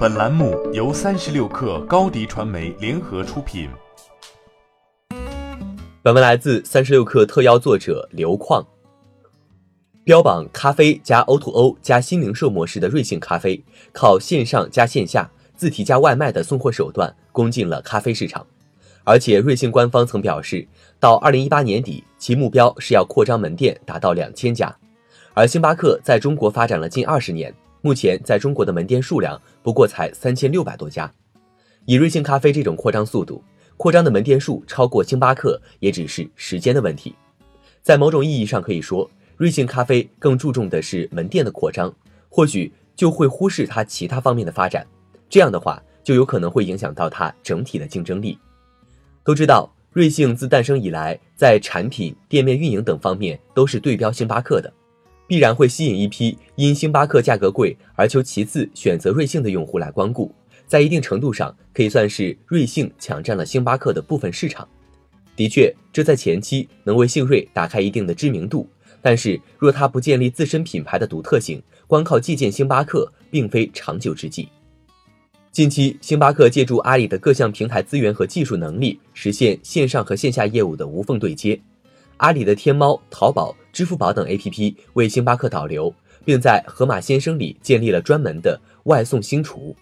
本栏目由三十六氪高低传媒联合出品。本文来自三十六氪特邀作者刘矿。标榜咖啡加 O2O 加新零售模式的瑞幸咖啡，靠线上加线下、自提加外卖的送货手段攻进了咖啡市场。而且瑞幸官方曾表示，到二零一八年底，其目标是要扩张门店达到两千家。而星巴克在中国发展了近二十年。目前在中国的门店数量不过才三千六百多家，以瑞幸咖啡这种扩张速度，扩张的门店数超过星巴克也只是时间的问题。在某种意义上可以说，瑞幸咖啡更注重的是门店的扩张，或许就会忽视它其他方面的发展。这样的话，就有可能会影响到它整体的竞争力。都知道，瑞幸自诞生以来，在产品、店面运营等方面都是对标星巴克的。必然会吸引一批因星巴克价格贵而求其次选择瑞幸的用户来光顾，在一定程度上可以算是瑞幸抢占了星巴克的部分市场。的确，这在前期能为幸瑞打开一定的知名度，但是若它不建立自身品牌的独特性，光靠借鉴星巴克并非长久之计。近期，星巴克借助阿里的各项平台资源和技术能力，实现线上和线下业务的无缝对接。阿里的天猫、淘宝、支付宝等 APP 为星巴克导流，并在盒马鲜生里建立了专门的外送星厨。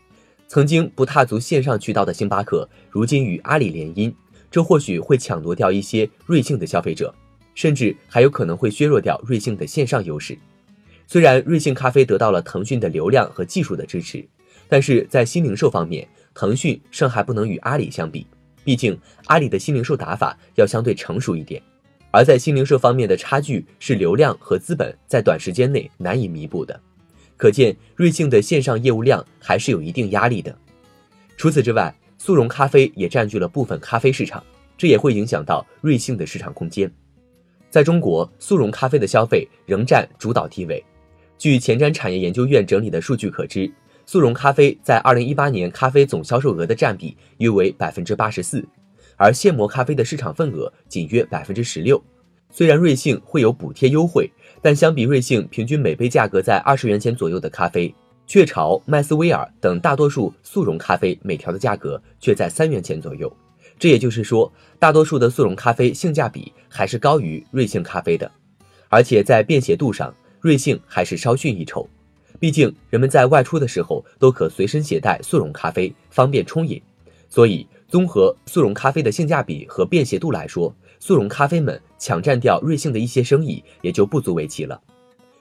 曾经不踏足线上渠道的星巴克，如今与阿里联姻，这或许会抢夺掉一些瑞幸的消费者，甚至还有可能会削弱掉瑞幸的线上优势。虽然瑞幸咖啡得到了腾讯的流量和技术的支持，但是在新零售方面，腾讯尚还不能与阿里相比。毕竟阿里的新零售打法要相对成熟一点。而在新零售方面的差距是流量和资本在短时间内难以弥补的，可见瑞幸的线上业务量还是有一定压力的。除此之外，速溶咖啡也占据了部分咖啡市场，这也会影响到瑞幸的市场空间。在中国，速溶咖啡的消费仍占主导地位。据前瞻产业研究院整理的数据可知，速溶咖啡在二零一八年咖啡总销售额的占比约为百分之八十四。而现磨咖啡的市场份额仅约百分之十六。虽然瑞幸会有补贴优惠，但相比瑞幸平均每杯价格在二十元钱左右的咖啡，雀巢、麦斯威尔等大多数速溶咖啡每条的价格却在三元钱左右。这也就是说，大多数的速溶咖啡性价比还是高于瑞幸咖啡的。而且在便携度上，瑞幸还是稍逊一筹。毕竟人们在外出的时候都可随身携带速溶咖啡，方便冲饮，所以。综合速溶咖啡的性价比和便携度来说，速溶咖啡们抢占掉瑞幸的一些生意也就不足为奇了。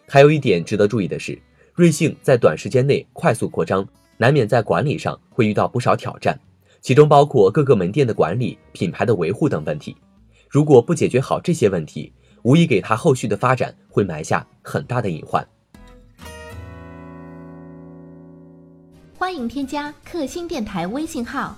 还有一点值得注意的是，瑞幸在短时间内快速扩张，难免在管理上会遇到不少挑战，其中包括各个门店的管理、品牌的维护等问题。如果不解决好这些问题，无疑给他后续的发展会埋下很大的隐患。欢迎添加克星电台微信号。